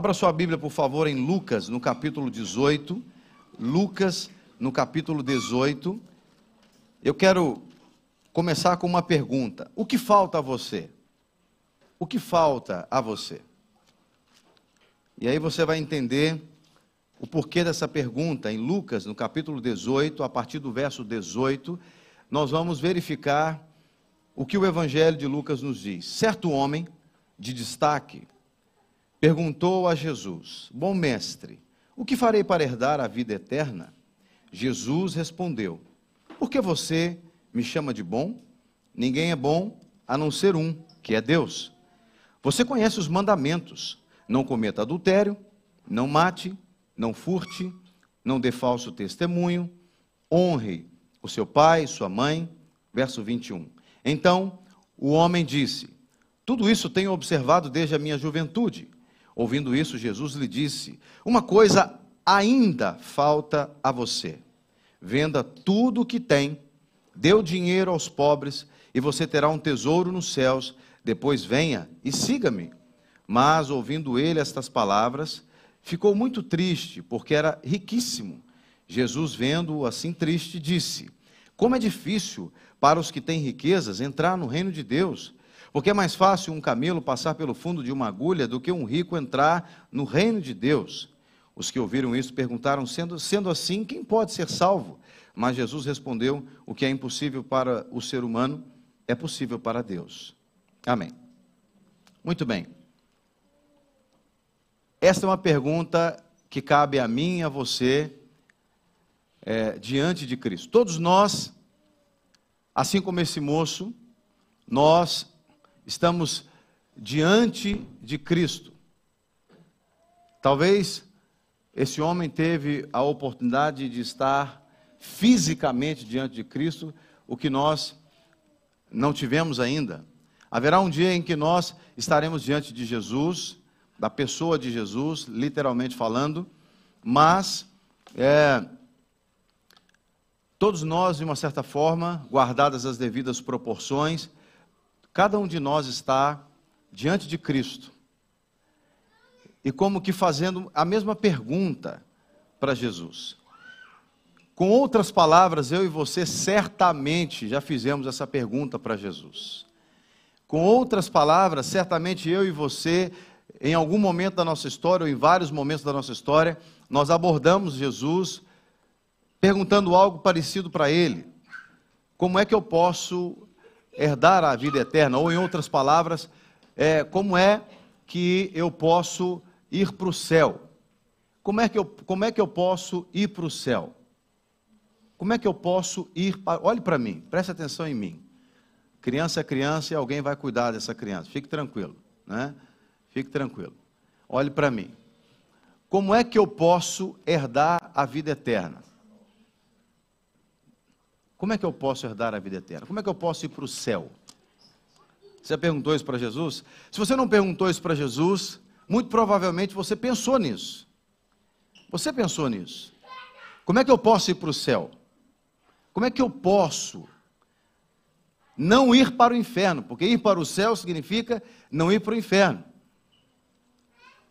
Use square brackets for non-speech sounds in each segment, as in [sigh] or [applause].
Abra sua Bíblia, por favor, em Lucas, no capítulo 18. Lucas, no capítulo 18. Eu quero começar com uma pergunta: O que falta a você? O que falta a você? E aí você vai entender o porquê dessa pergunta em Lucas, no capítulo 18, a partir do verso 18, nós vamos verificar o que o Evangelho de Lucas nos diz. Certo homem de destaque perguntou a Jesus: Bom mestre, o que farei para herdar a vida eterna? Jesus respondeu: Por que você me chama de bom? Ninguém é bom a não ser um, que é Deus. Você conhece os mandamentos: não cometa adultério, não mate, não furte, não dê falso testemunho, honre o seu pai, sua mãe. Verso 21. Então o homem disse: Tudo isso tenho observado desde a minha juventude. Ouvindo isso, Jesus lhe disse: Uma coisa ainda falta a você. Venda tudo o que tem, dê o dinheiro aos pobres, e você terá um tesouro nos céus. Depois venha e siga-me. Mas, ouvindo ele estas palavras, ficou muito triste, porque era riquíssimo. Jesus, vendo-o assim triste, disse: Como é difícil para os que têm riquezas entrar no reino de Deus. Porque é mais fácil um camelo passar pelo fundo de uma agulha do que um rico entrar no reino de Deus. Os que ouviram isso perguntaram: sendo, sendo assim, quem pode ser salvo? Mas Jesus respondeu: o que é impossível para o ser humano é possível para Deus. Amém. Muito bem. Esta é uma pergunta que cabe a mim e a você é, diante de Cristo. Todos nós, assim como esse moço, nós estamos diante de Cristo. Talvez esse homem teve a oportunidade de estar fisicamente diante de Cristo, o que nós não tivemos ainda. Haverá um dia em que nós estaremos diante de Jesus, da pessoa de Jesus, literalmente falando, mas é, todos nós, de uma certa forma, guardadas as devidas proporções, Cada um de nós está diante de Cristo e como que fazendo a mesma pergunta para Jesus. Com outras palavras, eu e você certamente já fizemos essa pergunta para Jesus. Com outras palavras, certamente eu e você, em algum momento da nossa história, ou em vários momentos da nossa história, nós abordamos Jesus perguntando algo parecido para ele. Como é que eu posso herdar a vida eterna, ou em outras palavras, é, como é que eu posso ir para o céu? Como é, que eu, como é que eu posso ir para o céu? Como é que eu posso ir para. Olhe para mim, preste atenção em mim. Criança é criança e alguém vai cuidar dessa criança. Fique tranquilo, né? Fique tranquilo. Olhe para mim. Como é que eu posso herdar a vida eterna? Como é que eu posso herdar a vida eterna? Como é que eu posso ir para o céu? Você perguntou isso para Jesus? Se você não perguntou isso para Jesus, muito provavelmente você pensou nisso. Você pensou nisso. Como é que eu posso ir para o céu? Como é que eu posso não ir para o inferno? Porque ir para o céu significa não ir para o inferno.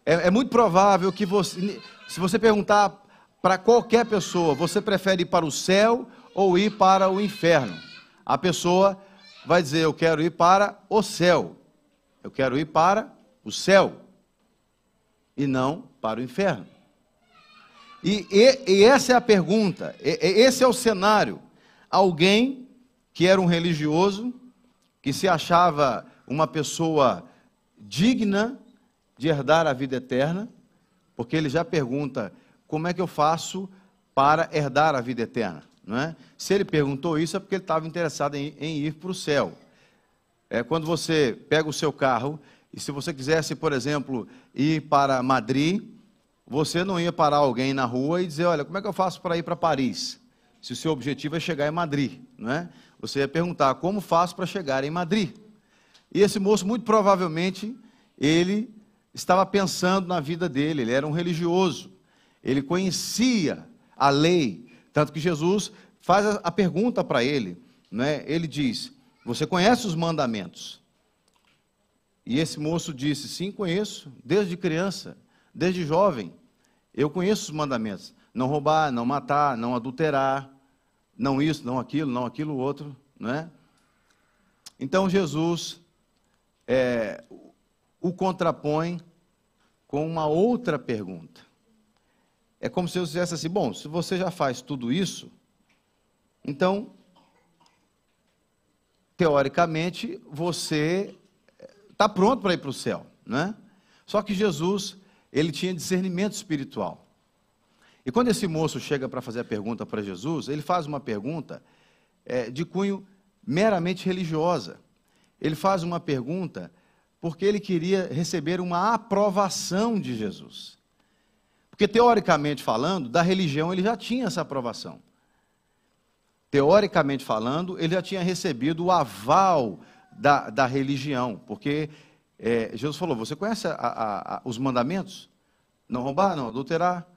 É, é muito provável que você, se você perguntar para qualquer pessoa, você prefere ir para o céu ou ir para o inferno. A pessoa vai dizer: Eu quero ir para o céu. Eu quero ir para o céu. E não para o inferno. E, e, e essa é a pergunta, e, esse é o cenário. Alguém que era um religioso, que se achava uma pessoa digna de herdar a vida eterna, porque ele já pergunta: como é que eu faço para herdar a vida eterna? É? Se ele perguntou isso, é porque ele estava interessado em, em ir para o céu. É, quando você pega o seu carro, e se você quisesse, por exemplo, ir para Madrid, você não ia parar alguém na rua e dizer, olha, como é que eu faço para ir para Paris? Se o seu objetivo é chegar em Madrid, não é? Você ia perguntar, como faço para chegar em Madrid? E esse moço, muito provavelmente, ele estava pensando na vida dele, ele era um religioso, ele conhecia a lei, tanto que Jesus faz a pergunta para ele, né? ele diz: Você conhece os mandamentos? E esse moço disse: Sim, conheço, desde criança. Desde jovem, eu conheço os mandamentos: não roubar, não matar, não adulterar, não isso, não aquilo, não aquilo outro, não é? Então Jesus é, o contrapõe com uma outra pergunta. É como se eu dissesse assim: bom, se você já faz tudo isso, então, teoricamente, você está pronto para ir para o céu, né? Só que Jesus, ele tinha discernimento espiritual. E quando esse moço chega para fazer a pergunta para Jesus, ele faz uma pergunta é, de cunho meramente religiosa. Ele faz uma pergunta porque ele queria receber uma aprovação de Jesus. Porque, teoricamente falando, da religião ele já tinha essa aprovação. Teoricamente falando, ele já tinha recebido o aval da, da religião. Porque é, Jesus falou: Você conhece a, a, a, os mandamentos? Não roubar, não adulterar.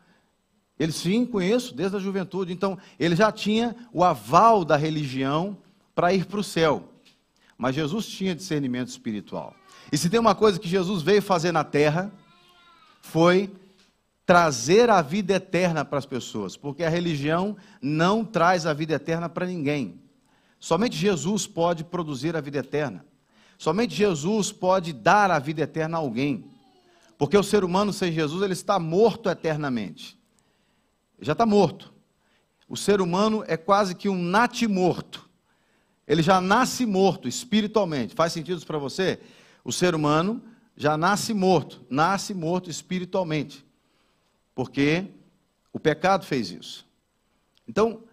Ele sim, conheço desde a juventude. Então, ele já tinha o aval da religião para ir para o céu. Mas Jesus tinha discernimento espiritual. E se tem uma coisa que Jesus veio fazer na terra, foi trazer a vida eterna para as pessoas, porque a religião não traz a vida eterna para ninguém. Somente Jesus pode produzir a vida eterna. Somente Jesus pode dar a vida eterna a alguém. Porque o ser humano sem Jesus, ele está morto eternamente. Já está morto. O ser humano é quase que um natimorto. Ele já nasce morto espiritualmente. Faz sentido isso para você? O ser humano já nasce morto, nasce morto espiritualmente, porque o pecado fez isso. Então,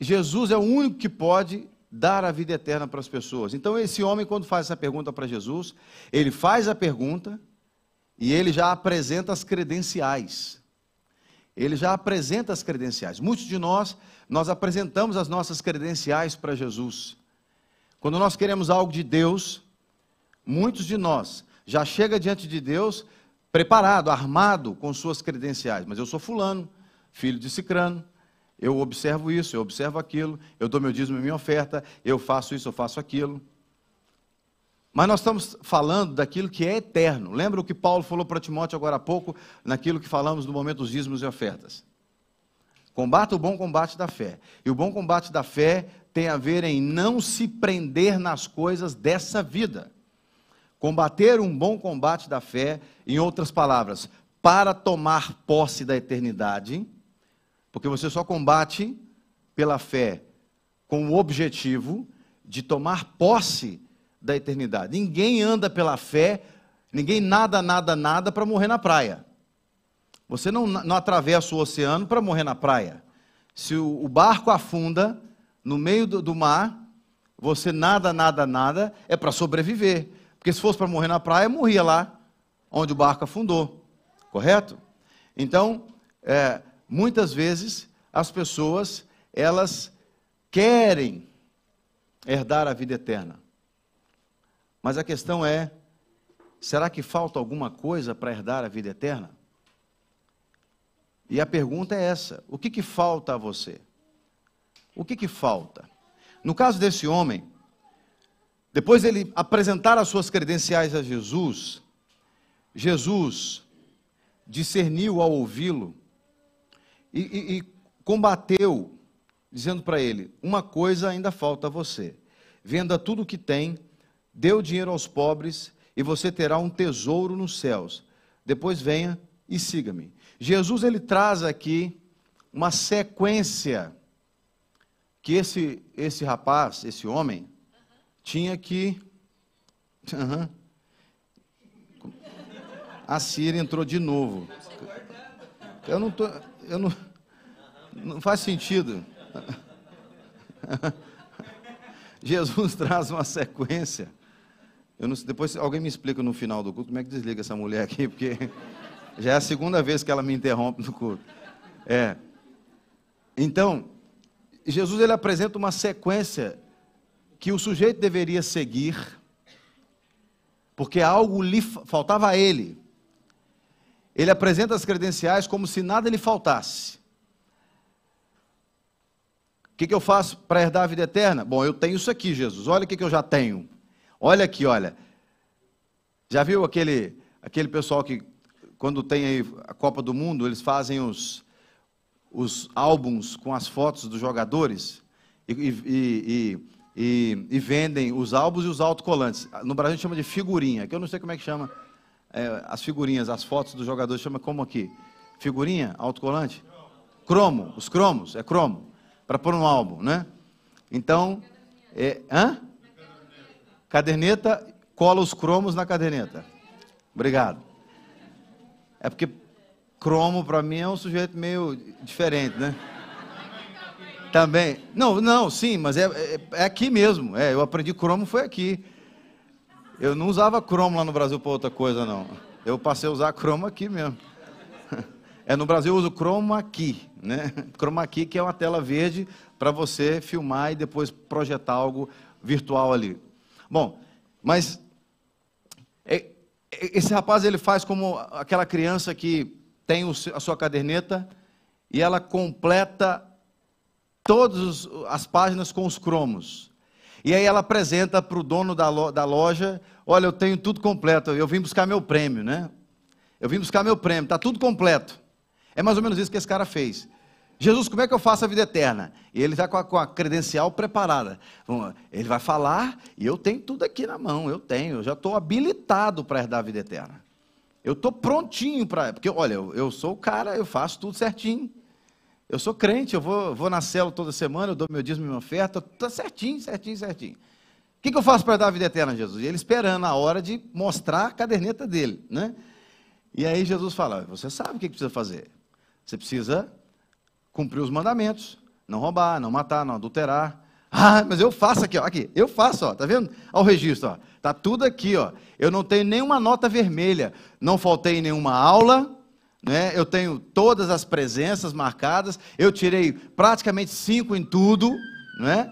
Jesus é o único que pode dar a vida eterna para as pessoas. Então, esse homem, quando faz essa pergunta para Jesus, ele faz a pergunta e ele já apresenta as credenciais. Ele já apresenta as credenciais. Muitos de nós, nós apresentamos as nossas credenciais para Jesus. Quando nós queremos algo de Deus, muitos de nós já chega diante de Deus preparado, armado com suas credenciais. Mas eu sou fulano, filho de Cicrano, eu observo isso, eu observo aquilo, eu dou meu dízimo e minha oferta, eu faço isso, eu faço aquilo. Mas nós estamos falando daquilo que é eterno. Lembra o que Paulo falou para Timóteo agora há pouco, naquilo que falamos no momento dos dízimos e ofertas? Combata o bom combate da fé. E o bom combate da fé tem a ver em não se prender nas coisas dessa vida. Combater um bom combate da fé, em outras palavras, para tomar posse da eternidade, porque você só combate pela fé com o objetivo de tomar posse da eternidade. Ninguém anda pela fé, ninguém nada, nada, nada para morrer na praia. Você não, não atravessa o oceano para morrer na praia. Se o, o barco afunda no meio do, do mar, você nada, nada, nada, é para sobreviver. Porque se fosse para morrer na praia, morria lá onde o barco afundou. Correto? Então, é, muitas vezes as pessoas elas querem herdar a vida eterna. Mas a questão é: será que falta alguma coisa para herdar a vida eterna? E a pergunta é essa: o que, que falta a você? O que, que falta? No caso desse homem, depois ele apresentar as suas credenciais a Jesus, Jesus discerniu ao ouvi-lo e, e, e, combateu, dizendo para ele: Uma coisa ainda falta a você. Venda tudo o que tem, dê o dinheiro aos pobres e você terá um tesouro nos céus. Depois venha e siga-me. Jesus ele traz aqui uma sequência que esse, esse rapaz, esse homem, tinha que. Uhum. A Síria entrou de novo. Eu não tô, eu não, não faz sentido. Jesus traz uma sequência. Não, depois alguém me explica no final do culto como é que desliga essa mulher aqui, porque já é a segunda vez que ela me interrompe no culto. É. Então, Jesus ele apresenta uma sequência que o sujeito deveria seguir, porque algo lhe faltava a ele. Ele apresenta as credenciais como se nada lhe faltasse. O que, que eu faço para herdar a vida eterna? Bom, eu tenho isso aqui, Jesus. Olha o que, que eu já tenho. Olha aqui, olha. Já viu aquele, aquele pessoal que quando tem a Copa do Mundo, eles fazem os, os álbuns com as fotos dos jogadores e, e, e, e, vendem os álbuns e os autocolantes. No Brasil a gente chama de figurinha, que eu não sei como é que chama é, as figurinhas, as fotos dos jogadores, chama como aqui? Figurinha? Autocolante? Cromo, os cromos, é cromo, para pôr no álbum, né? Então, é, hã? Caderneta, cola os cromos na caderneta. Obrigado. É porque cromo para mim é um sujeito meio diferente, né? Também. Não, não, sim, mas é, é, é, aqui mesmo. É, eu aprendi cromo foi aqui. Eu não usava cromo lá no Brasil para outra coisa, não. Eu passei a usar cromo aqui mesmo. [laughs] É, no Brasil eu uso chroma key, né? [laughs] Chroma key que é uma tela verde para você filmar e depois projetar algo virtual ali. Bom, mas é, é, esse rapaz ele faz como aquela criança que tem a sua caderneta e ela completa todas as páginas com os cromos. E aí ela apresenta para o dono da loja, olha, eu tenho tudo completo, eu vim buscar meu prêmio, né? Eu vim buscar meu prêmio, está tudo completo. É mais ou menos isso que esse cara fez. Jesus, como é que eu faço a vida eterna? E ele está com, com, a credencial preparada. Ele vai falar e eu tenho tudo aqui na mão, eu tenho, eu já estou habilitado para herdar a vida eterna. Eu estou prontinho para. Porque, olha, eu, eu, sou o cara, eu faço tudo certinho. Eu sou crente, eu vou, vou na célula toda semana, eu dou meu dízimo e minha oferta, está certinho, certinho, certinho. O que, que eu faço para dar a vida eterna, Jesus? E ele esperando a hora de mostrar a caderneta dele, né? E aí Jesus fala: Você sabe o que precisa fazer? Você precisa cumprir os mandamentos, não roubar, não matar, não adulterar. [laughs] Ah, mas eu faço aqui, ó, aqui, eu faço, ó, tá vendo? Olha o registro, ó. Tá tudo aqui, ó. Eu não tenho nenhuma nota vermelha, não faltei nenhuma aula, né? Eu tenho todas as presenças marcadas, eu tirei praticamente cinco em tudo, né?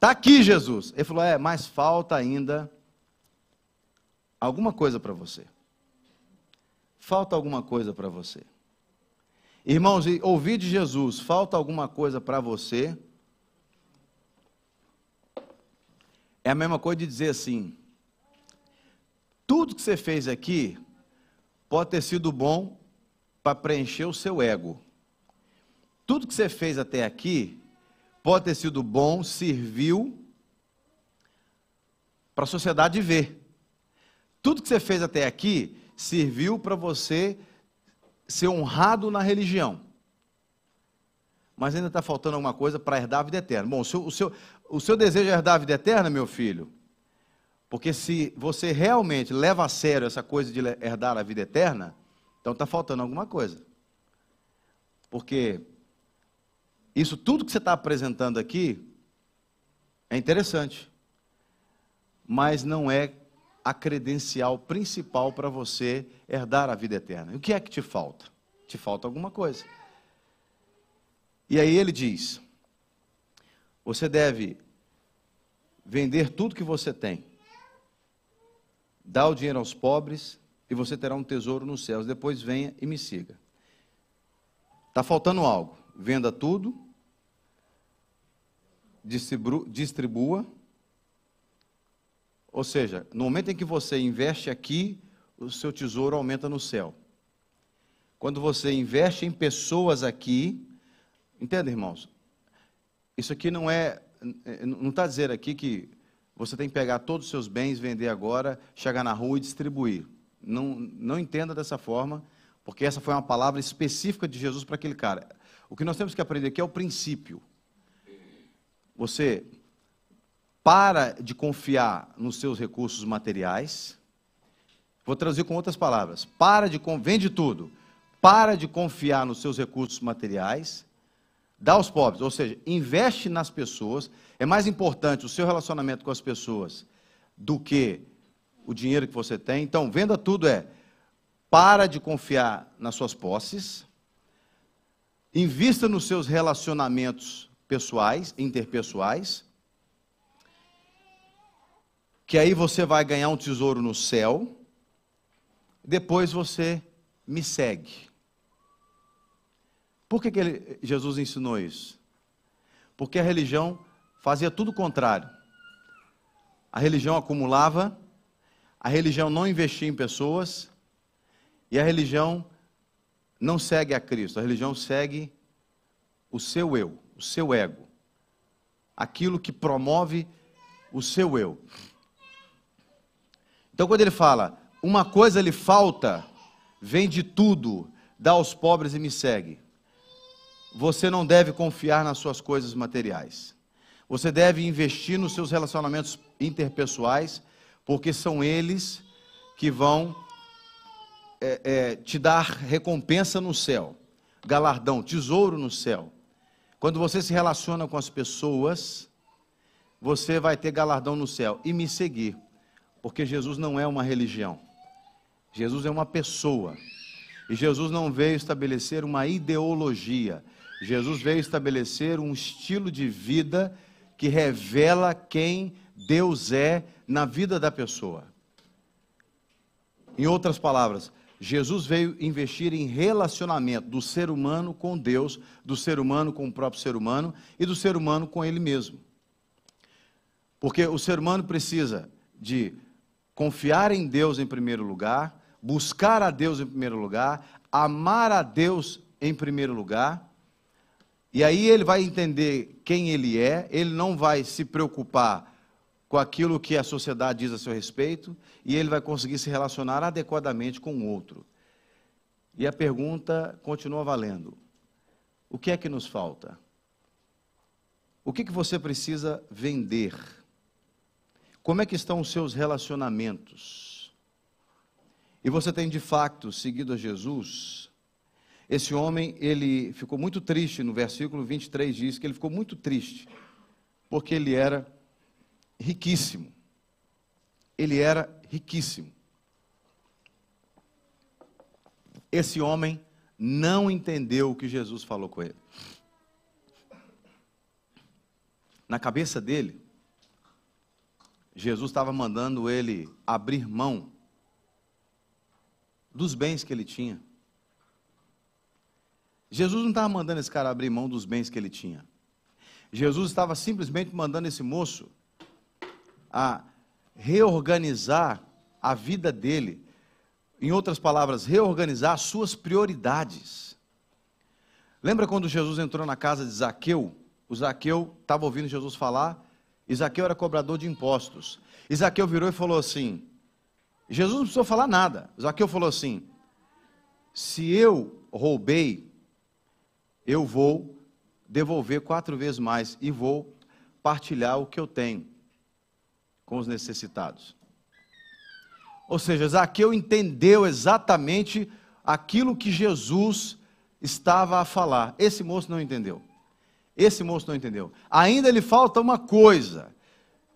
Tá aqui, Jesus. Ele falou: "É, mas falta ainda alguma coisa para você. Falta alguma coisa para você." Irmãos, ouvir de Jesus, falta alguma coisa para você? É a mesma coisa de dizer assim: tudo que você fez aqui pode ter sido bom para preencher o seu ego. Tudo que você fez até aqui pode ter sido bom, serviu para a sociedade ver. Tudo que você fez até aqui serviu para você ser honrado na religião. Mas ainda está faltando alguma coisa para herdar a vida eterna. Bom, o seu, o, seu, o seu desejo é herdar a vida eterna, meu filho? Porque se você realmente leva a sério essa coisa de herdar a vida eterna, então está faltando alguma coisa. Porque isso tudo que você está apresentando aqui é interessante, mas não é a credencial principal para você herdar a vida eterna. O que é que te falta? Te falta alguma coisa. E aí ele diz: você deve vender tudo que você tem, dar o dinheiro aos pobres e você terá um tesouro nos céus. Depois venha e me siga. Está faltando algo. Venda tudo, distribua ou seja, no momento em que você investe aqui, o seu tesouro aumenta no céu. Quando você investe em pessoas aqui, entenda, irmãos? Isso aqui não é, não está dizendo aqui que você tem que pegar todos os seus bens, vender agora, chegar na rua e distribuir. Não, não entenda dessa forma, porque essa foi uma palavra específica de Jesus para aquele cara. O que nós temos que aprender aqui é o princípio. Você para de confiar nos seus recursos materiais. Vou traduzir com outras palavras. Para de vende tudo. Para de confiar nos seus recursos materiais. Dá aos pobres, ou seja, investe nas pessoas. É mais importante o seu relacionamento com as pessoas do que o dinheiro que você tem. Então, venda tudo é para de confiar nas suas posses. Invista nos seus relacionamentos pessoais, interpessoais que aí você vai ganhar um tesouro no céu, depois você me segue. Por que, que ele, Jesus ensinou isso? Porque a religião fazia tudo o contrário. A religião acumulava, a religião não investia em pessoas, E a religião não segue a Cristo, a religião segue o seu eu, o seu ego. Aquilo que promove o seu eu. Então, quando ele fala, uma coisa lhe falta, vende tudo, dá aos pobres e me segue. Você não deve confiar nas suas coisas materiais. Você deve investir nos seus relacionamentos interpessoais, porque são eles que vão é, é, te dar recompensa no céu, galardão, tesouro no céu. Quando você se relaciona com as pessoas, você vai ter galardão no céu. E me seguir, porque Jesus não é uma religião, Jesus é uma pessoa. E Jesus não veio estabelecer uma ideologia, Jesus veio estabelecer um estilo de vida que revela quem Deus é na vida da pessoa. Em outras palavras, Jesus veio investir em relacionamento do ser humano com Deus, do ser humano com o próprio ser humano e do ser humano com ele mesmo. Porque o ser humano precisa de confiar em Deus em primeiro lugar, buscar a Deus em primeiro lugar, amar a Deus em primeiro lugar e aí ele vai entender quem ele é, ele não vai se preocupar com aquilo que a sociedade diz a seu respeito, e ele vai conseguir se relacionar adequadamente com o outro. E a pergunta continua valendo: o que é que nos falta? O que, que você precisa vender? Como é que estão os seus relacionamentos? E você tem de fato seguido a Jesus? Esse homem, ele ficou muito triste, no versículo 23 diz que ele ficou muito triste, porque ele era riquíssimo. Ele era riquíssimo. Esse homem não entendeu o que Jesus falou com ele. Na cabeça dele, Jesus estava mandando ele abrir mão dos bens que ele tinha. Jesus não estava mandando esse cara abrir mão dos bens que ele tinha. Jesus estava simplesmente mandando esse moço a reorganizar a vida dele. Em outras palavras, reorganizar as suas prioridades. Lembra quando Jesus entrou na casa de Zaqueu? O Zaqueu estava ouvindo Jesus falar, e Zaqueu era cobrador de impostos. E Zaqueu virou e falou assim: Jesus não precisou falar nada. Zaqueu falou assim: Se eu roubei eu vou devolver quatro vezes mais e vou partilhar o que eu tenho com os necessitados. Ou seja, Zaqueu entendeu exatamente aquilo que Jesus estava a falar. Esse moço não entendeu. Esse moço não entendeu. Ainda lhe falta uma coisa: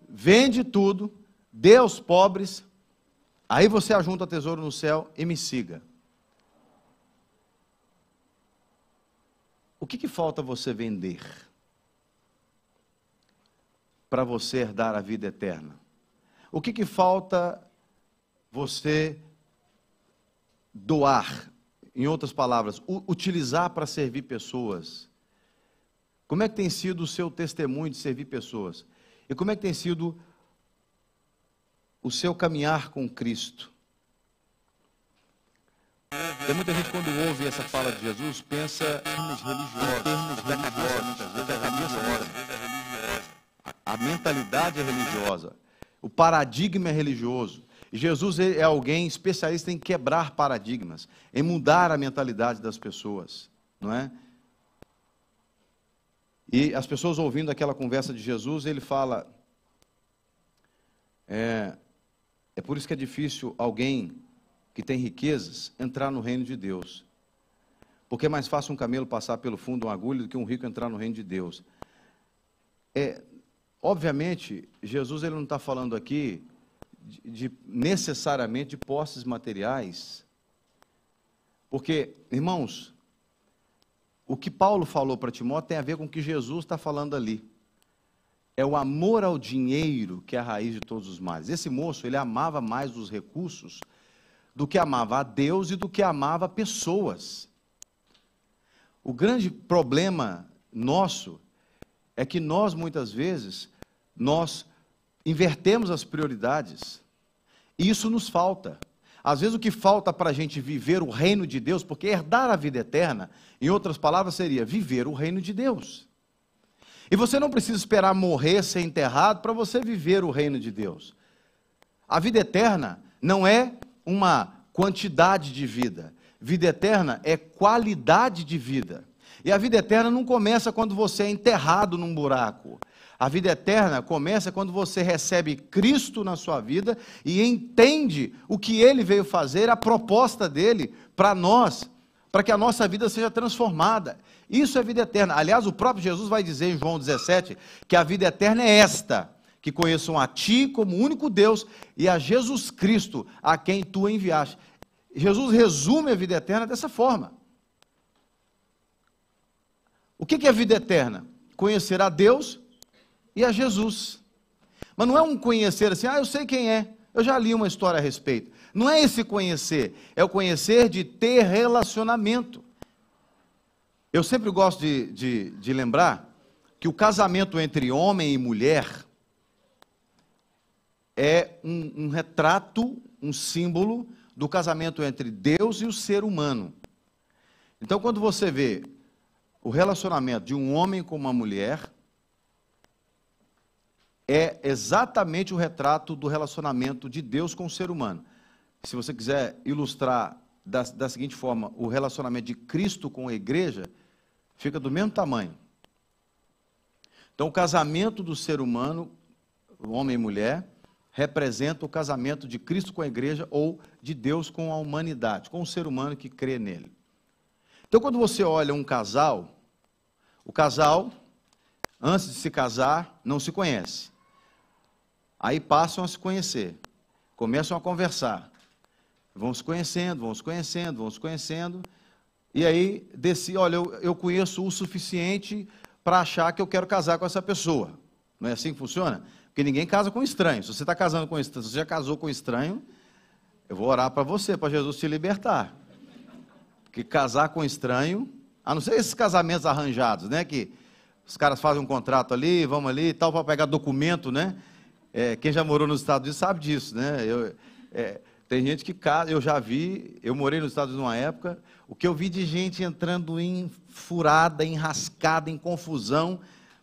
vende tudo, dê aos pobres, aí você ajunta tesouro no céu e me siga. O que, que falta você vender para você herdar a vida eterna? O que, que falta você doar? Em outras palavras, utilizar para servir pessoas. Como é que tem sido o seu testemunho de servir pessoas? E como é que tem sido o seu caminhar com Cristo? Tem muita gente quando ouve essa fala de Jesus pensa em termos religiosos, termos religiosos, muitas vezes cabeça A mentalidade é religiosa, o paradigma é religioso. Jesus é alguém especialista em quebrar paradigmas, em mudar a mentalidade das pessoas, não é? E as pessoas ouvindo aquela conversa de Jesus, ele fala: é, é por isso que é difícil alguém que tem riquezas entrar no reino de Deus. Porque é mais fácil um camelo passar pelo fundo de uma agulha do que um rico entrar no reino de Deus. É, obviamente, Jesus ele não está falando aqui de, de, necessariamente de posses materiais. Porque, irmãos, o que Paulo falou para Timóteo tem a ver com o que Jesus está falando ali. É o amor ao dinheiro que é a raiz de todos os males. Esse moço, ele amava mais os recursos do que amava a Deus e do que amava pessoas. O grande problema nosso é que nós muitas vezes nós invertemos as prioridades. E isso nos falta. Às vezes o que falta para a gente viver o reino de Deus, porque herdar a vida eterna, em outras palavras, seria viver o reino de Deus. E você não precisa esperar morrer, ser enterrado, para você viver o reino de Deus. A vida eterna não é uma quantidade de vida. Vida eterna é qualidade de vida. E a vida eterna não começa quando você é enterrado num buraco. A vida eterna começa quando você recebe Cristo na sua vida e entende o que ele veio fazer, a proposta dele para nós, para que a nossa vida seja transformada. Isso é vida eterna. Aliás, o próprio Jesus vai dizer em João 17 que a vida eterna é esta: que conheçam a Ti como único Deus e a Jesus Cristo, a quem Tu enviaste. Jesus resume a vida eterna dessa forma. O que é vida eterna? Conhecer a Deus e a Jesus. Mas não é um conhecer assim, ah, eu sei quem é, eu já li uma história a respeito. Não é esse conhecer, é o conhecer de ter relacionamento. Eu sempre gosto de, de, de lembrar que o casamento entre homem e mulher é um, um retrato, um símbolo do casamento entre Deus e o ser humano. Então, quando você vê o relacionamento de um homem com uma mulher, é exatamente o retrato do relacionamento de Deus com o ser humano. Se você quiser ilustrar da, da seguinte forma, o relacionamento de Cristo com a igreja fica do mesmo tamanho. Então, o casamento do ser humano, homem e mulher, representa o casamento de Cristo com a igreja ou de Deus com a humanidade, com o ser humano que crê nele. Então, quando você olha um casal, o casal, antes de se casar, não se conhece. Aí passam a se conhecer, começam a conversar. Vão se conhecendo, vão se conhecendo, vão se conhecendo. E aí, desse, olha, eu, eu conheço o suficiente para achar que eu quero casar com essa pessoa. Não é assim que funciona? Porque ninguém casa com estranho. Se você está casando com estranho, se você já casou com estranho, eu vou orar para você, para Jesus te libertar. Porque casar com estranho, a não ser esses casamentos arranjados, né? Que os caras fazem um contrato ali, vamos ali e tal, para pegar documento, né? É, quem já morou nos Estados Unidos sabe disso, né? Eu, é, tem gente que casa, eu já vi, eu morei nos Estados Unidos numa época, o que eu vi de gente entrando em furada, enrascada, em confusão,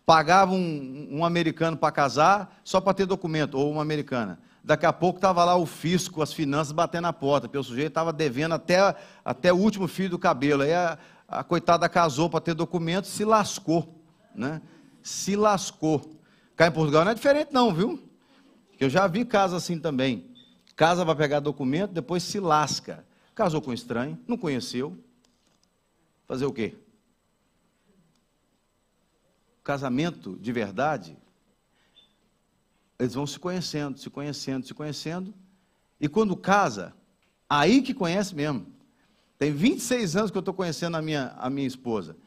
pagava um, um americano para casar só para ter documento, ou uma americana. Daqui a pouco estava lá o fisco, as finanças batendo na porta, porque o sujeito estava devendo até, até o último fio do cabelo. Aí a, a coitada casou para ter documento, se lascou, né? Se lascou. Cá em Portugal não é diferente não, viu? Eu já vi casa assim também. Casa para pegar documento, depois se lasca. Casou com estranho, não conheceu. Fazer o quê? Casamento de verdade, eles vão se conhecendo, se conhecendo, se conhecendo. E quando casa, aí que conhece mesmo. Tem 26 anos que eu estou conhecendo a minha, a minha esposa.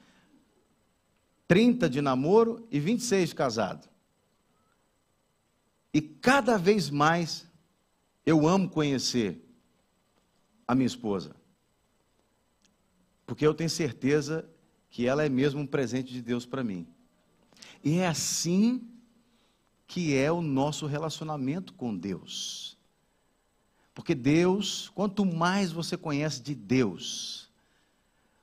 30 de namoro e 26 de casado. E cada vez mais eu amo conhecer a minha esposa. Porque eu tenho certeza que ela é mesmo um presente de Deus para mim. E é assim que é o nosso relacionamento com Deus. Porque Deus, quanto mais você conhece de Deus,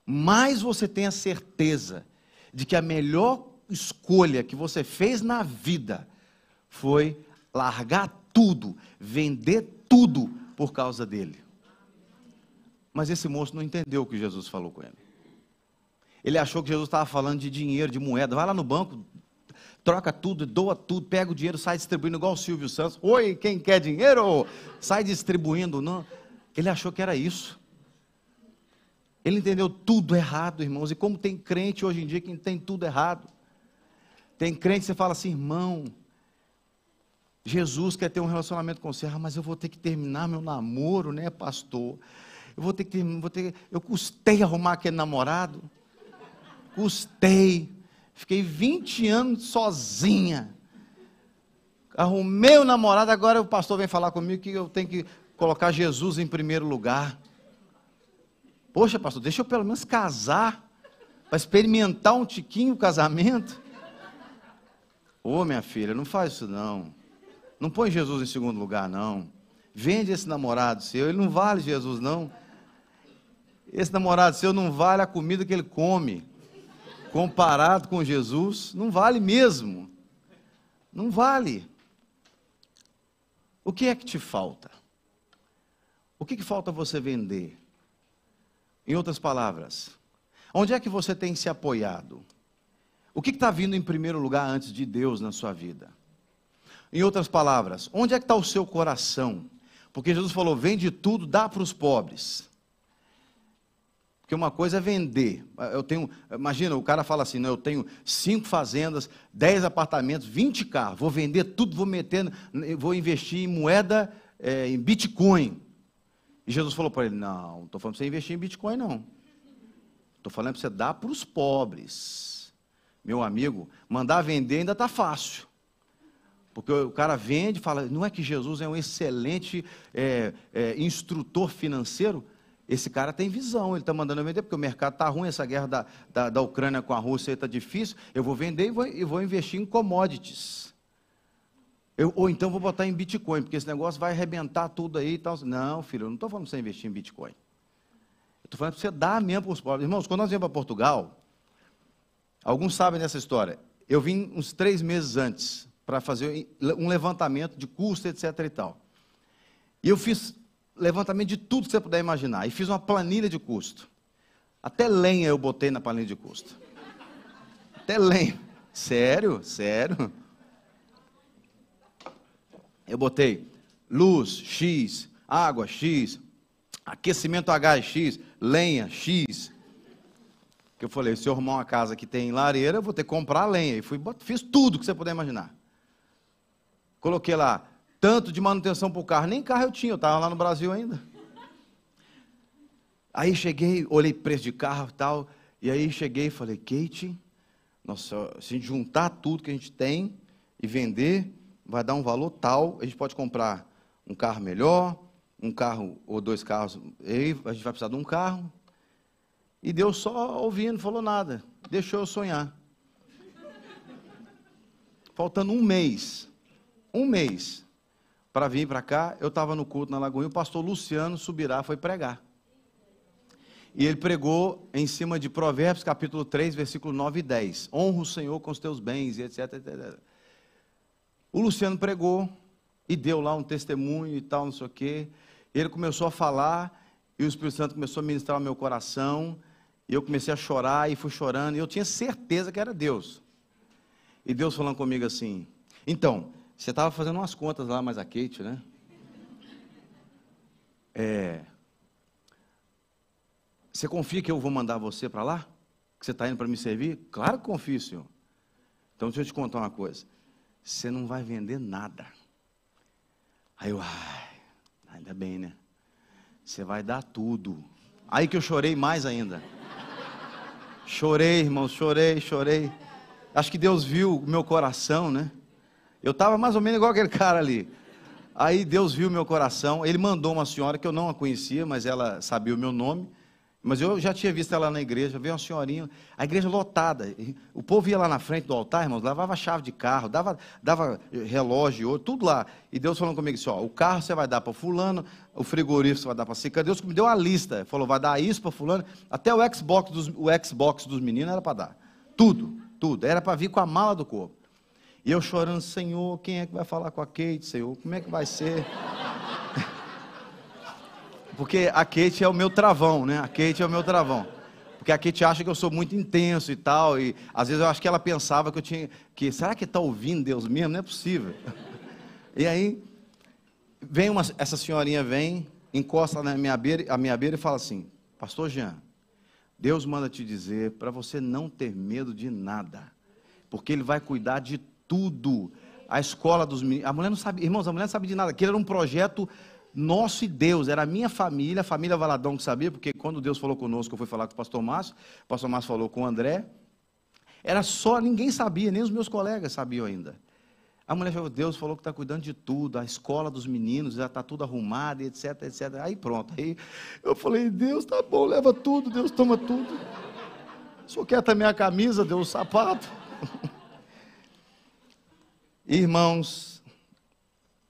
mais você tem a certeza de que a melhor escolha que você fez na vida foi largar tudo, vender tudo por causa dele. Mas esse moço não entendeu o que Jesus falou com ele. Ele achou que Jesus estava falando de dinheiro, de moeda. Vai lá no banco, troca tudo, doa tudo, pega o dinheiro, sai distribuindo igual o Silvio Santos. Oi, quem quer dinheiro? Sai distribuindo. Não. Ele achou que era isso. Ele entendeu tudo errado, irmãos. E como tem crente hoje em dia que tem tudo errado. Tem crente que você fala assim, irmão, Jesus quer ter um relacionamento com você. Ah, mas eu vou ter que terminar meu namoro, né, pastor? Eu vou ter que vou ter, eu custei arrumar aquele namorado. Custei. Fiquei 20 anos sozinha. Arrumei o namorado, agora o pastor vem falar comigo que eu tenho que colocar Jesus em primeiro lugar. Poxa, pastor, deixa eu pelo menos casar, para experimentar um tiquinho o casamento. Ô, oh, minha filha, não faz isso não. Não põe Jesus em segundo lugar, não. Vende esse namorado seu, ele não vale Jesus, não. Esse namorado seu não vale a comida que ele come. Comparado com Jesus, não vale mesmo. Não vale. O que é que te falta? O que, que falta você vender? Em outras palavras, onde é que você tem se apoiado? O que está vindo em primeiro lugar antes de Deus na sua vida? Em outras palavras, onde é que está o seu coração? Porque Jesus falou: vende tudo, dá para os pobres. Porque uma coisa é vender. Eu tenho, imagina, o cara fala assim: não, eu tenho cinco fazendas, dez apartamentos, vinte carros, vou vender tudo, vou meter, vou investir em moeda, é, em Bitcoin. E Jesus falou para ele: Não, não estou falando para você investir em Bitcoin, não. Estou falando para você dar para os pobres. Meu amigo, mandar vender ainda está fácil. Porque o cara vende fala: Não é que Jesus é um excelente é, é, instrutor financeiro? Esse cara tem visão, ele está mandando vender, porque o mercado está ruim, essa guerra da, da, da Ucrânia com a Rússia está difícil. Eu vou vender e vou, e vou investir em commodities. Eu, ou então vou botar em Bitcoin, porque esse negócio vai arrebentar tudo aí e tal. Não, filho, eu não estou falando para você investir em Bitcoin. Eu estou falando para você dar mesmo para os pobres. Irmãos, quando nós viemos para Portugal, alguns sabem dessa história. Eu vim uns três meses antes para fazer um levantamento de custo, etc. e tal. E eu fiz levantamento de tudo que você puder imaginar. E fiz uma planilha de custo. Até lenha eu botei na planilha de custo. Até lenha. Sério, sério. Eu botei luz X, água X, aquecimento gás X, lenha X. Que eu falei, se eu arrumar uma casa que tem lareira, eu vou ter que comprar lenha. E fui, fiz tudo que você puder imaginar. Coloquei lá, tanto de manutenção para o carro, nem carro eu tinha, eu estava lá no Brasil ainda. Aí cheguei, olhei preço de carro e tal, e aí cheguei e falei, Kate, nossa, se juntar tudo que a gente tem e vender, vai dar um valor tal, a gente pode comprar um carro melhor, um carro ou dois carros, aí a gente vai precisar de um carro. E Deus só ouvindo, não falou nada, deixou eu sonhar. Faltando um mês, um mês, para vir para cá, eu estava no culto na Lagoinha, o pastor Luciano Subirá foi pregar. E ele pregou em cima de Provérbios capítulo 3, versículo 9 e 10. Honra o Senhor com os teus bens, etc, etc. O Luciano pregou e deu lá um testemunho e tal, não sei o quê. Ele começou a falar e o Espírito Santo começou a ministrar o meu coração. E eu comecei a chorar e fui chorando. E eu tinha certeza que era Deus. E Deus falando comigo assim: Então, você estava fazendo umas contas lá, mas a Kate, né? É, você confia que eu vou mandar você para lá? Que você está indo para me servir? Claro que confio, senhor. Então, deixa eu te contar uma coisa você não vai vender nada. Aí eu, ai, ainda bem, né? Você vai dar tudo. Aí que eu chorei mais ainda. Chorei, irmãos, chorei, chorei. Acho que Deus viu o meu coração, né? Eu estava mais ou menos igual aquele cara ali. Aí Deus viu meu coração. Ele mandou uma senhora que eu não a conhecia, mas ela sabia o meu nome. Mas eu já tinha visto ela na igreja, veio uma senhorinha, a igreja lotada. O povo ia lá na frente do altar, irmãos, levava chave de carro, dava, dava relógio, tudo lá. E Deus falando comigo assim: ó, o carro você vai dar para Fulano, o frigorífico você vai dar para Cica. Deus me deu a lista, falou: vai dar isso para Fulano, até o Xbox dos, o Xbox dos meninos era para dar. Tudo, tudo. Era para vir com a mala do corpo. E eu chorando: Senhor, quem é que vai falar com a Kate, Senhor? Como é que vai ser? [laughs] Porque a Kate é o meu travão, né? A Kate é o meu travão. Porque a Kate acha que eu sou muito intenso e tal. E às vezes eu acho que ela pensava que eu tinha. que Será que está ouvindo Deus mesmo? Não é possível. [laughs] E aí, vem uma, essa senhorinha vem, encosta na minha beira, a minha beira e fala assim: Pastor Jean, Deus manda te dizer para você não ter medo de nada. Porque Ele vai cuidar de tudo. A escola dos meninos. A mulher não sabe, irmãos, a mulher não sabe de nada. Aquilo era um projeto nosso e Deus, era a minha família, a família Valadão que sabia, porque quando Deus falou conosco, eu fui falar com o pastor Márcio, o pastor Márcio falou com o André, era só, ninguém sabia, nem os meus colegas sabiam ainda. A mulher falou, Deus falou que está cuidando de tudo, a escola dos meninos já está tudo arrumado, etc, etc. Aí pronto, aí eu falei, Deus, tá bom, leva tudo, Deus toma tudo. Senhor quer também a camisa, Deus o sapato. [laughs] Irmãos,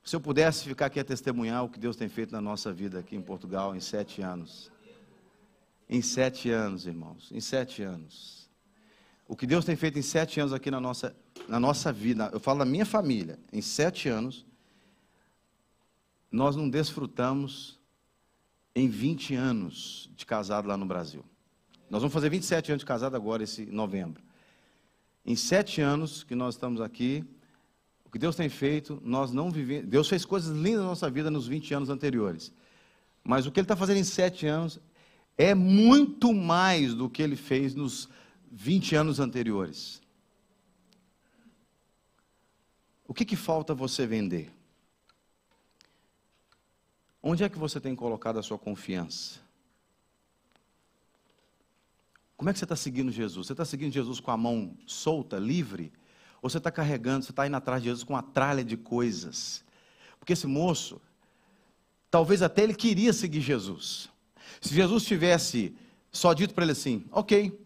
Se eu pudesse ficar aqui a testemunhar o que Deus tem feito na nossa vida aqui em Portugal em sete anos. Em sete anos, irmãos, em sete anos. O que Deus tem feito em sete anos aqui na nossa, na nossa vida, eu falo da minha família, em sete anos, nós não desfrutamos em 20 anos de casado lá no Brasil. Nós vamos fazer 27 anos de casado agora, esse novembro. Em sete anos que nós estamos aqui, o que Deus tem feito, nós não vivemos. Deus fez coisas lindas na nossa vida nos 20 anos anteriores. Mas o que Ele está fazendo em sete anos é muito mais do que Ele fez nos 20 anos anteriores. O que, que falta você vender? Onde é que você tem colocado a sua confiança? Como é que você está seguindo Jesus? Você está seguindo Jesus com a mão solta, livre? Ou você está carregando, você está indo atrás de Jesus com uma tralha de coisas? Porque esse moço, talvez até ele queria seguir Jesus. Se Jesus tivesse só dito para ele assim: Ok,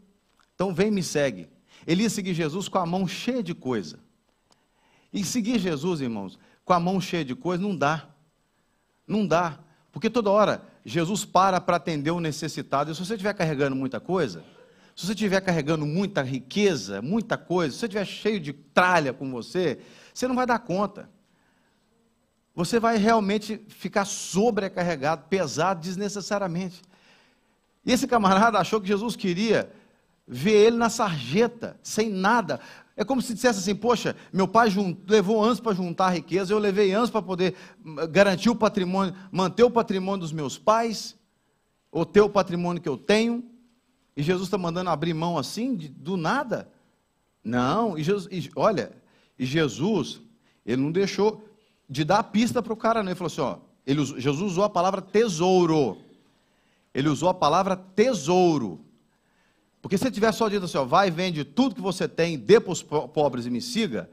então vem me segue. Ele ia seguir Jesus com a mão cheia de coisa. E seguir Jesus, irmãos, com a mão cheia de coisa, não dá. Não dá. Porque toda hora Jesus para para atender o necessitado. E se você estiver carregando muita coisa, se você estiver carregando muita riqueza, muita coisa, se você estiver cheio de tralha com você, você não vai dar conta. Você vai realmente ficar sobrecarregado, pesado desnecessariamente. E esse camarada achou que Jesus queria ver ele na sarjeta, sem nada. É como se dissesse assim: Poxa, meu pai levou anos para juntar riqueza, eu levei anos para poder hum, garantir o patrimônio, manter o patrimônio dos meus pais, ou ter o patrimônio que eu tenho, e Jesus está mandando abrir mão assim, de, do nada. Não, e Jesus, e, olha, e Jesus, ele não deixou de dar pista para o cara, não. Ele falou assim: ó, ele, Jesus usou a palavra tesouro. Ele usou a palavra tesouro. Porque se ele tivesse só dito assim, ó, vai, vende tudo que você tem, dê para os pobres e me siga,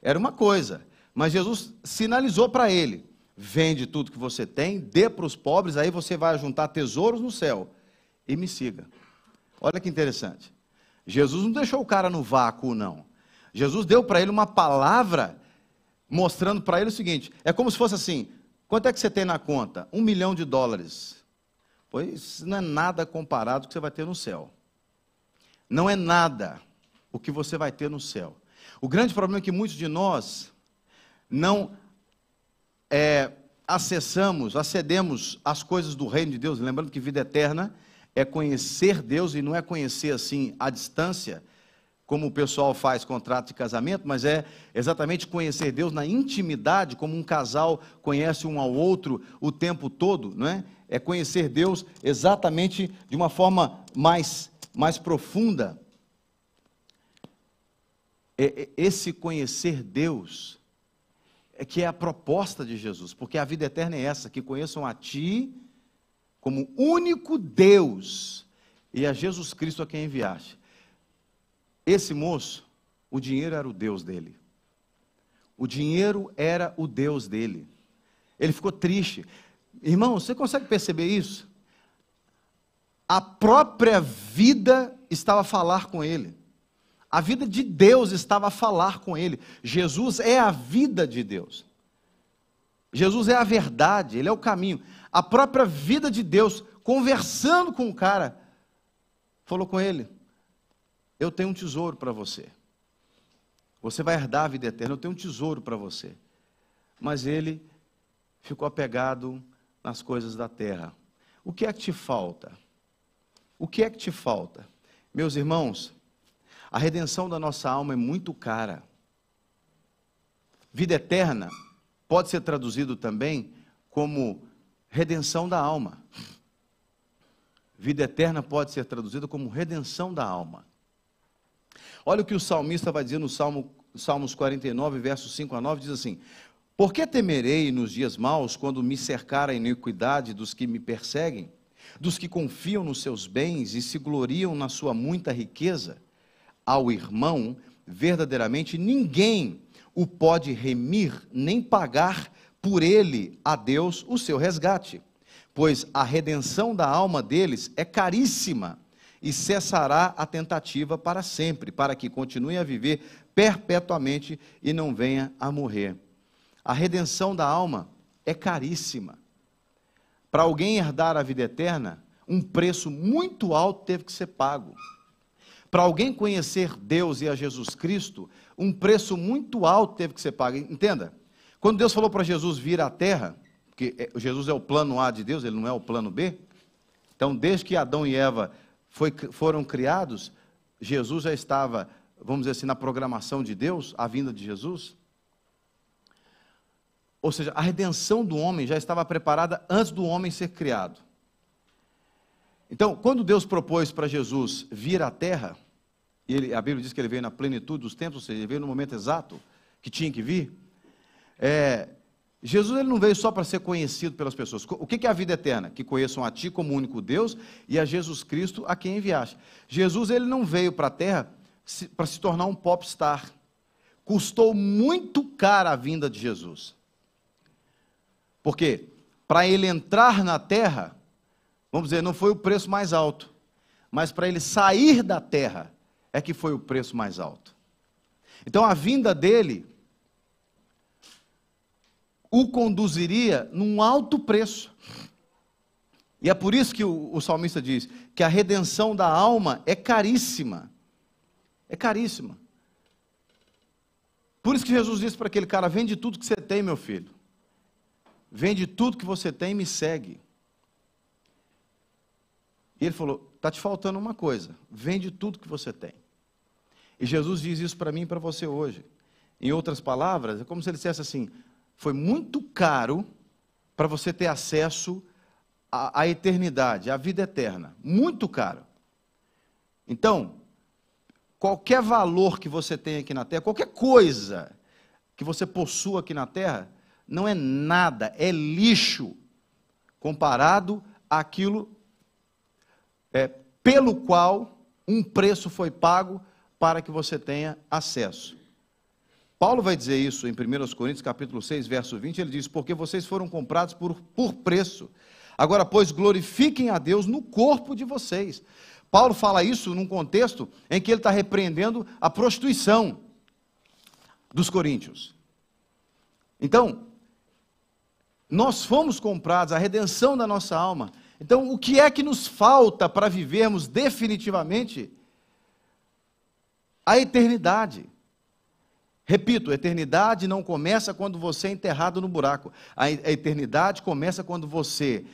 era uma coisa. Mas Jesus sinalizou para ele: vende tudo que você tem, dê para os pobres, aí você vai juntar tesouros no céu e me siga. Olha que interessante. Jesus não deixou o cara no vácuo, não. Jesus deu para ele uma palavra mostrando para ele o seguinte: é como se fosse assim: quanto é que você tem na conta? Um milhão de dólares. Pois não é nada comparado com o que você vai ter no céu não é nada o que você vai ter no céu. O grande problema é que muitos de nós não é, acessamos, acedemos às coisas do reino de Deus. Lembrando que vida eterna é conhecer Deus e não é conhecer assim à distância, como o pessoal faz contrato de casamento, mas é exatamente conhecer Deus na intimidade, como um casal conhece um ao outro o tempo todo, não é? É conhecer Deus exatamente de uma forma mais mais profunda, é, é, esse conhecer Deus é que é a proposta de Jesus, porque a vida eterna é essa, que conheçam a Ti como único Deus e a Jesus Cristo a quem enviaste. Esse moço, o dinheiro era o Deus dele. O dinheiro era o Deus dele. Ele ficou triste. Irmão, você consegue perceber isso? a própria vida estava a falar com ele. A vida de Deus estava a falar com ele. Jesus é a vida de Deus. Jesus é a verdade, ele é o caminho. A própria vida de Deus, conversando com o cara, falou com ele: Eu tenho um tesouro para você. Você vai herdar a vida eterna, eu tenho um tesouro para você. Mas ele ficou apegado nas coisas da terra. O que é que te falta? O que é que te falta? Meus irmãos, a redenção da nossa alma é muito cara. Vida eterna pode ser traduzido também como redenção da alma. Vida eterna pode ser traduzida como redenção da alma. Olha o que o salmista vai dizer no Salmo, Salmos 49, versos 5 a 9, diz assim: Por que temerei nos dias maus, quando me cercar a iniquidade dos que me perseguem? dos que confiam nos seus bens e se gloriam na sua muita riqueza, ao irmão, verdadeiramente ninguém o pode remir nem pagar por ele a Deus o seu resgate, pois a redenção da alma deles é caríssima e cessará a tentativa para sempre, para que continue a viver perpetuamente e não venha a morrer. a redenção da alma é caríssima. Para alguém herdar a vida eterna, um preço muito alto teve que ser pago. Para alguém conhecer Deus e a Jesus Cristo, um preço muito alto teve que ser pago. Entenda, quando Deus falou para Jesus vir à terra, porque é, Jesus é o plano A de Deus, ele não é o plano B. Então, desde que Adão e Eva foi, foram criados, Jesus já estava, vamos dizer assim, na programação de Deus, a vinda de Jesus. Ou seja, a redenção do homem já estava preparada antes do homem ser criado. Então, quando Deus propôs para Jesus vir à terra, ele, a Bíblia diz que ele veio na plenitude dos tempos, ou seja, ele veio no momento exato que tinha que vir, é, Jesus ele não veio só para ser conhecido pelas pessoas. O que é a vida eterna? Que conheçam a Ti como único Deus e a Jesus Cristo a quem enviaste. Jesus ele não veio para a terra para se tornar um popstar. Custou muito caro a vinda de Jesus. Por quê? Para ele entrar na terra, vamos dizer, não foi o preço mais alto, mas para ele sair da terra é que foi o preço mais alto. Então a vinda dele o conduziria num alto preço. E é por isso que o, o salmista diz que a redenção da alma é caríssima. É caríssima. Por isso que Jesus disse para aquele cara: vende tudo que você tem, meu filho. Vende tudo que você tem e me segue. E ele falou: está te faltando uma coisa. Vende tudo que você tem. E Jesus diz isso para mim e para você hoje. Em outras palavras, é como se ele dissesse assim: foi muito caro para você ter acesso à, à eternidade, à vida eterna. Muito caro. Então, qualquer valor que você tem aqui na terra, qualquer coisa que você possua aqui na terra, não é nada, é lixo comparado àquilo é, pelo qual um preço foi pago para que você tenha acesso. Paulo vai dizer isso em 1 Coríntios capítulo 6, verso 20, ele diz, porque vocês foram comprados por, por preço. Agora, pois, glorifiquem a Deus no corpo de vocês. Paulo fala isso num contexto em que ele está repreendendo a prostituição dos coríntios. Então, nós fomos comprados, a redenção da nossa alma. Então, o que é que nos falta para vivermos definitivamente a eternidade? Repito, a eternidade não começa quando você é enterrado no buraco. A eternidade começa quando você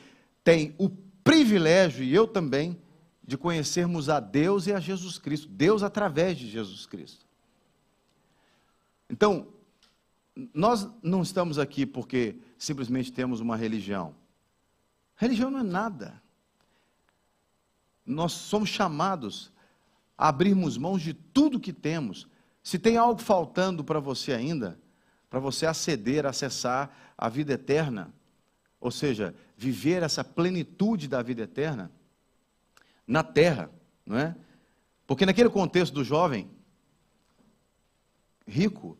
tem o privilégio, e eu também, de conhecermos a Deus e a Jesus Cristo. Deus através de Jesus Cristo. Então, nós não estamos aqui porque simplesmente temos uma religião. Religião não é nada. Nós somos chamados a abrirmos mãos de tudo que temos se tem algo faltando para você ainda, para você aceder, acessar a vida eterna, ou seja, viver essa plenitude da vida eterna na terra, não é? Porque naquele contexto do jovem rico,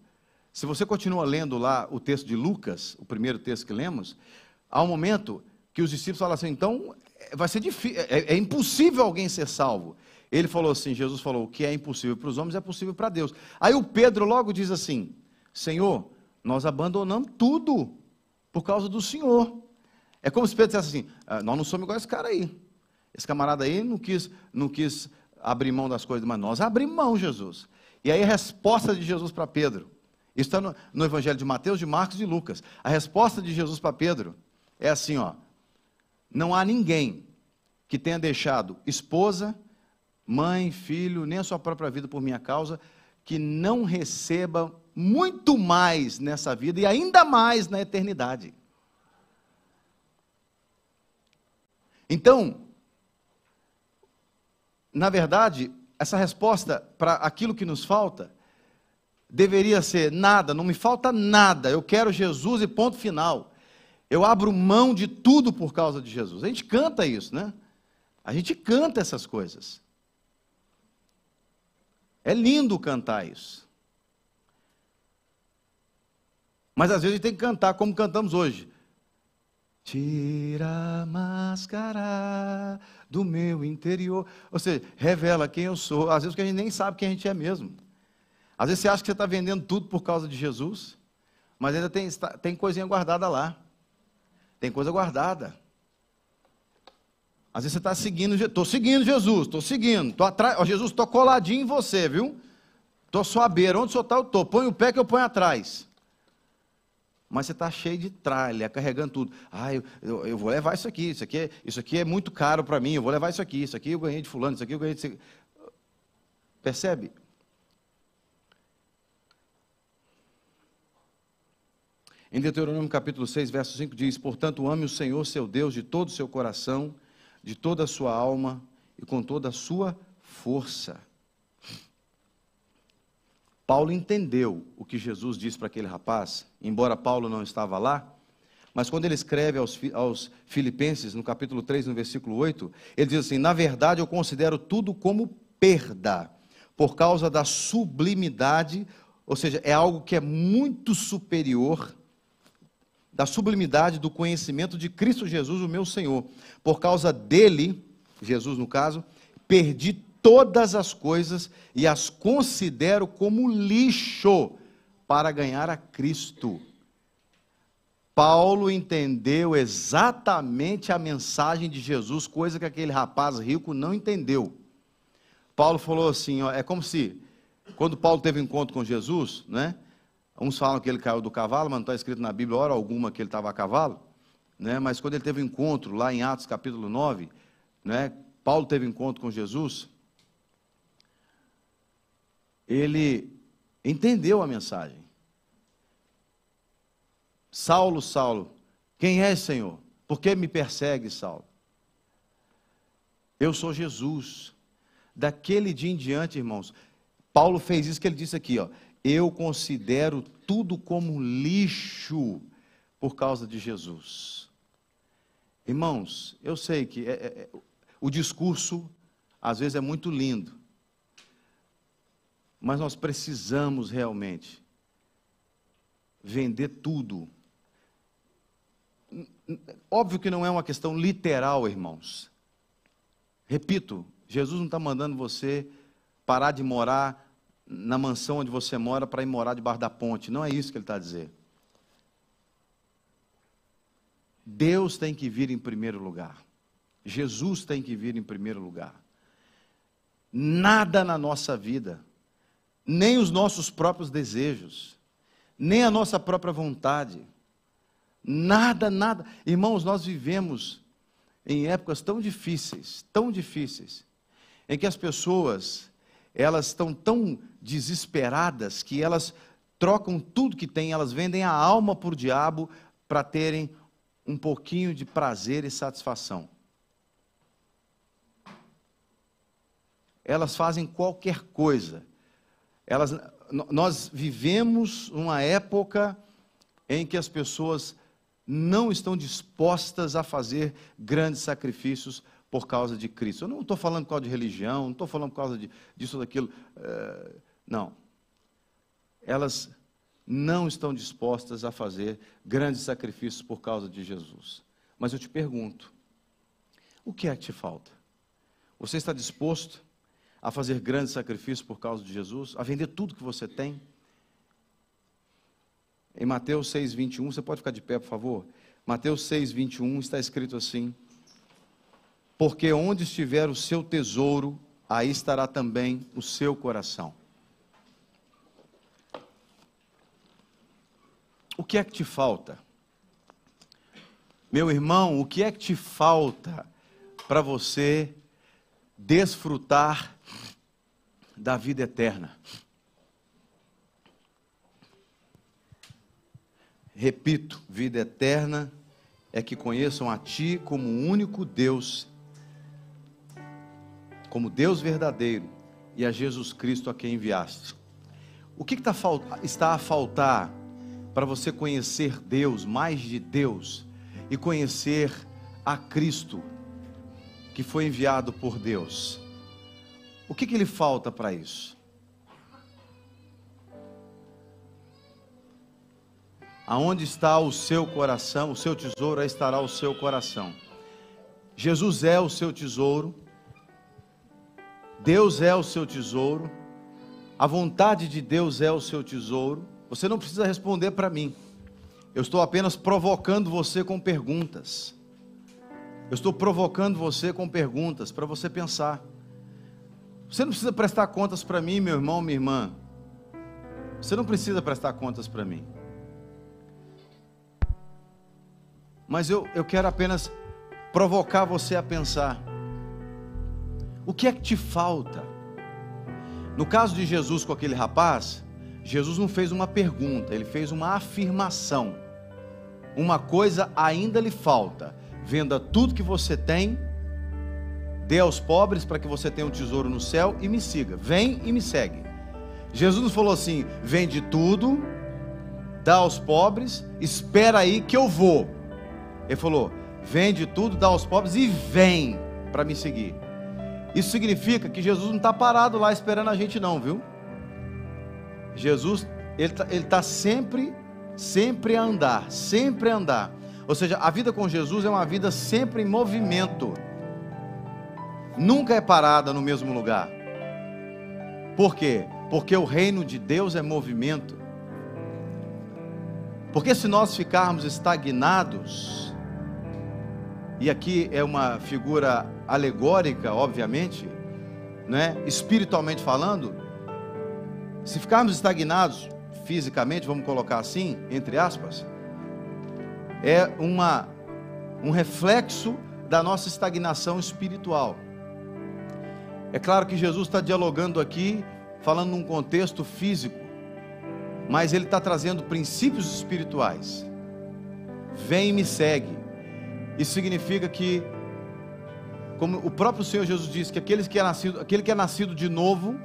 se você continua lendo lá o texto de Lucas, o primeiro texto que lemos, há um momento que os discípulos falam assim, então vai ser difícil, é, é impossível alguém ser salvo. Ele falou assim: Jesus falou, o que é impossível para os homens é possível para Deus. Aí o Pedro logo diz assim: Senhor, nós abandonamos tudo por causa do Senhor. É como se Pedro dissesse assim: ah, nós não somos igual esse cara aí. Esse camarada aí não quis, não quis abrir mão das coisas, mas nós abrimos mão, Jesus. E aí a resposta de Jesus para Pedro, isso está no, no Evangelho de Mateus, de Marcos e de Lucas. A resposta de Jesus para Pedro é assim: ó, não há ninguém que tenha deixado esposa, mãe, filho, nem a sua própria vida por minha causa, que não receba muito mais nessa vida e ainda mais na eternidade. Então, na verdade, essa resposta para aquilo que nos falta deveria ser: nada, não me falta nada, eu quero Jesus e ponto final. Eu abro mão de tudo por causa de Jesus. A gente canta isso, né? A gente canta essas coisas. É lindo cantar isso. Mas às vezes a gente tem que cantar como cantamos hoje. Tira a máscara do meu interior. Ou seja, revela quem eu sou. Às vezes que a gente nem sabe quem a gente é mesmo. Às vezes você acha que você está vendendo tudo por causa de Jesus. Mas ainda tem, tem coisinha guardada lá. Tem coisa guardada. Às vezes você está seguindo, estou seguindo Jesus, estou seguindo, estou atrás, ó, Jesus, estou coladinho em você, viu? Estou sua beira, onde o senhor está, eu estou, põe o pé que eu ponho atrás. Mas você está cheio de tralha, carregando tudo. Ah, eu, eu, eu, vou levar isso aqui, isso aqui, é, isso aqui é muito caro para mim, eu vou levar isso aqui, isso aqui eu ganhei de fulano, isso aqui eu ganhei de... Percebe? Em Deuteronômio capítulo 6, verso 5 diz: Portanto, ame o Senhor seu Deus de todo o seu coração, de toda a sua alma e com toda a sua força. Paulo entendeu o que Jesus disse para aquele rapaz, embora Paulo não estava lá, mas quando ele escreve aos, aos, Filipenses, no capítulo 3, no versículo 8, ele diz assim: Na verdade, eu considero tudo como perda, por causa da sublimidade, ou seja, é algo que é muito superior, da sublimidade do conhecimento de Cristo Jesus, o meu Senhor. Por causa dele, Jesus no caso, perdi todas as coisas e as considero como lixo para ganhar a Cristo. Paulo entendeu exatamente a mensagem de Jesus, coisa que aquele rapaz rico não entendeu. Paulo falou assim: ó, é como se, quando Paulo teve um encontro com Jesus, né? Uns falam que ele caiu do cavalo, mas não está escrito na Bíblia hora alguma que ele estava a cavalo. Né? Mas quando ele teve um encontro, lá em Atos capítulo 9, né? Paulo teve um encontro com Jesus, ele entendeu a mensagem. Saulo, Saulo, quem é Senhor? Por que me persegue, Saulo? Eu sou Jesus. Daquele dia em diante, irmãos, Paulo fez isso que ele disse aqui, ó. Eu considero tudo como lixo por causa de Jesus. Irmãos, eu sei que é, é, é o discurso às vezes é muito lindo, mas nós precisamos realmente vender tudo. Óbvio que não é uma questão literal, irmãos. Repito, Jesus não está mandando você parar de morar na mansão onde você mora para ir morar debaixo da ponte. Não é isso que ele está a dizer. Deus tem que vir em primeiro lugar. Jesus tem que vir em primeiro lugar. Nada na nossa vida nem os nossos próprios desejos, nem a nossa própria vontade. Nada, nada. Irmãos, nós vivemos em épocas tão difíceis, tão difíceis, em que as pessoas, elas estão tão desesperadas que elas trocam tudo que têm, elas vendem a alma por diabo para terem um pouquinho de prazer e satisfação. Elas fazem qualquer coisa elas, nós vivemos uma época em que as pessoas não estão dispostas a fazer grandes sacrifícios por causa de Cristo. Eu não estou falando por causa de religião, não estou falando por causa de, disso ou daquilo. É, não. Elas não estão dispostas a fazer grandes sacrifícios por causa de Jesus. Mas eu te pergunto: o que é que te falta? Você está disposto a fazer grandes sacrifícios por causa de Jesus, a vender tudo que você tem. Em Mateus 6, 21, você pode ficar de pé, por favor? Mateus 6, 21 está escrito assim: Porque onde estiver o seu tesouro, aí estará também o seu coração. O que é que te falta? Meu irmão, o que é que te falta para você desfrutar da vida eterna. Repito, vida eterna é que conheçam a Ti como único Deus, como Deus verdadeiro, e a Jesus Cristo a quem enviaste. O que, que tá, está a faltar para você conhecer Deus, mais de Deus, e conhecer a Cristo, que foi enviado por Deus. O que, que lhe falta para isso? Aonde está o seu coração, o seu tesouro, aí estará o seu coração. Jesus é o seu tesouro, Deus é o seu tesouro, a vontade de Deus é o seu tesouro. Você não precisa responder para mim, Eu estou apenas provocando você com perguntas. Eu estou provocando você com perguntas para você pensar. Você não precisa prestar contas para mim, meu irmão, minha irmã. Você não precisa prestar contas para mim. Mas eu, eu quero apenas provocar você a pensar: o que é que te falta? No caso de Jesus com aquele rapaz, Jesus não fez uma pergunta, ele fez uma afirmação. Uma coisa ainda lhe falta: venda tudo que você tem, dê aos pobres para que você tenha um tesouro no céu e me siga. Vem e me segue. Jesus nos falou assim: vende tudo, dá aos pobres, espera aí que eu vou. Ele falou: vende tudo, dá aos pobres e vem para me seguir. Isso significa que Jesus não está parado lá esperando a gente, não, viu? Jesus, ele está tá sempre, sempre a andar, sempre a andar. Ou seja, a vida com Jesus é uma vida sempre em movimento, nunca é parada no mesmo lugar. Por quê? Porque o reino de Deus é movimento. Porque se nós ficarmos estagnados, e aqui é uma figura alegórica, obviamente, né? espiritualmente falando, se ficarmos estagnados fisicamente, vamos colocar assim, entre aspas, é uma, um reflexo da nossa estagnação espiritual. É claro que Jesus está dialogando aqui, falando num contexto físico, mas ele está trazendo princípios espirituais. Vem e me segue. Isso significa que, como o próprio Senhor Jesus disse, que aqueles que é nascido, aquele que é nascido de novo,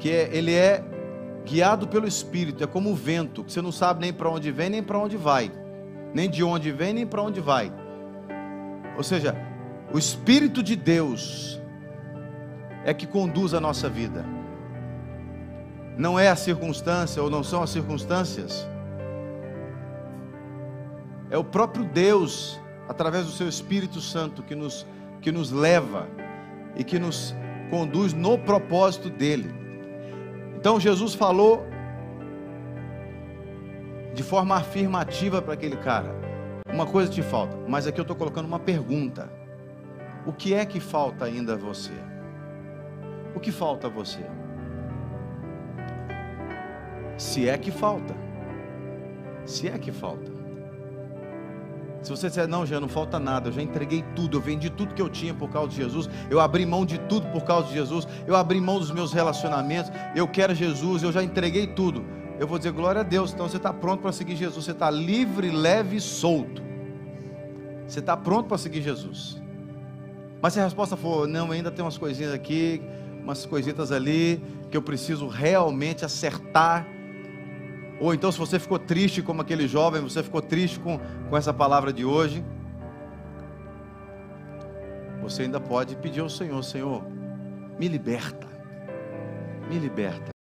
que é, ele é guiado pelo Espírito, é como o vento, que você não sabe nem para onde vem nem para onde vai, nem de onde vem nem para onde vai. Ou seja, o Espírito de Deus é que conduz a nossa vida. Não é a circunstância ou não são as circunstâncias é o próprio Deus, através do seu Espírito Santo, que nos, que nos leva e que nos conduz no propósito dele. Então Jesus falou de forma afirmativa para aquele cara: uma coisa te falta, mas aqui eu estou colocando uma pergunta: o que é que falta ainda a você? O que falta a você? Se é que falta, se é que falta. Se você disser, não, já não falta nada, eu já entreguei tudo, eu vendi tudo que eu tinha por causa de Jesus, eu abri mão de tudo por causa de Jesus, eu abri mão dos meus relacionamentos, eu quero Jesus, eu já entreguei tudo. Eu vou dizer, glória a Deus, então você está pronto para seguir Jesus, você está livre, leve e solto. Você está pronto para seguir Jesus. Mas se a resposta for, não, ainda tem umas coisinhas aqui, umas coisitas ali, que eu preciso realmente acertar ou então, se você ficou triste como aquele jovem, você ficou triste com, com essa palavra de hoje, você ainda pode pedir ao Senhor: Senhor, me liberta, me liberta.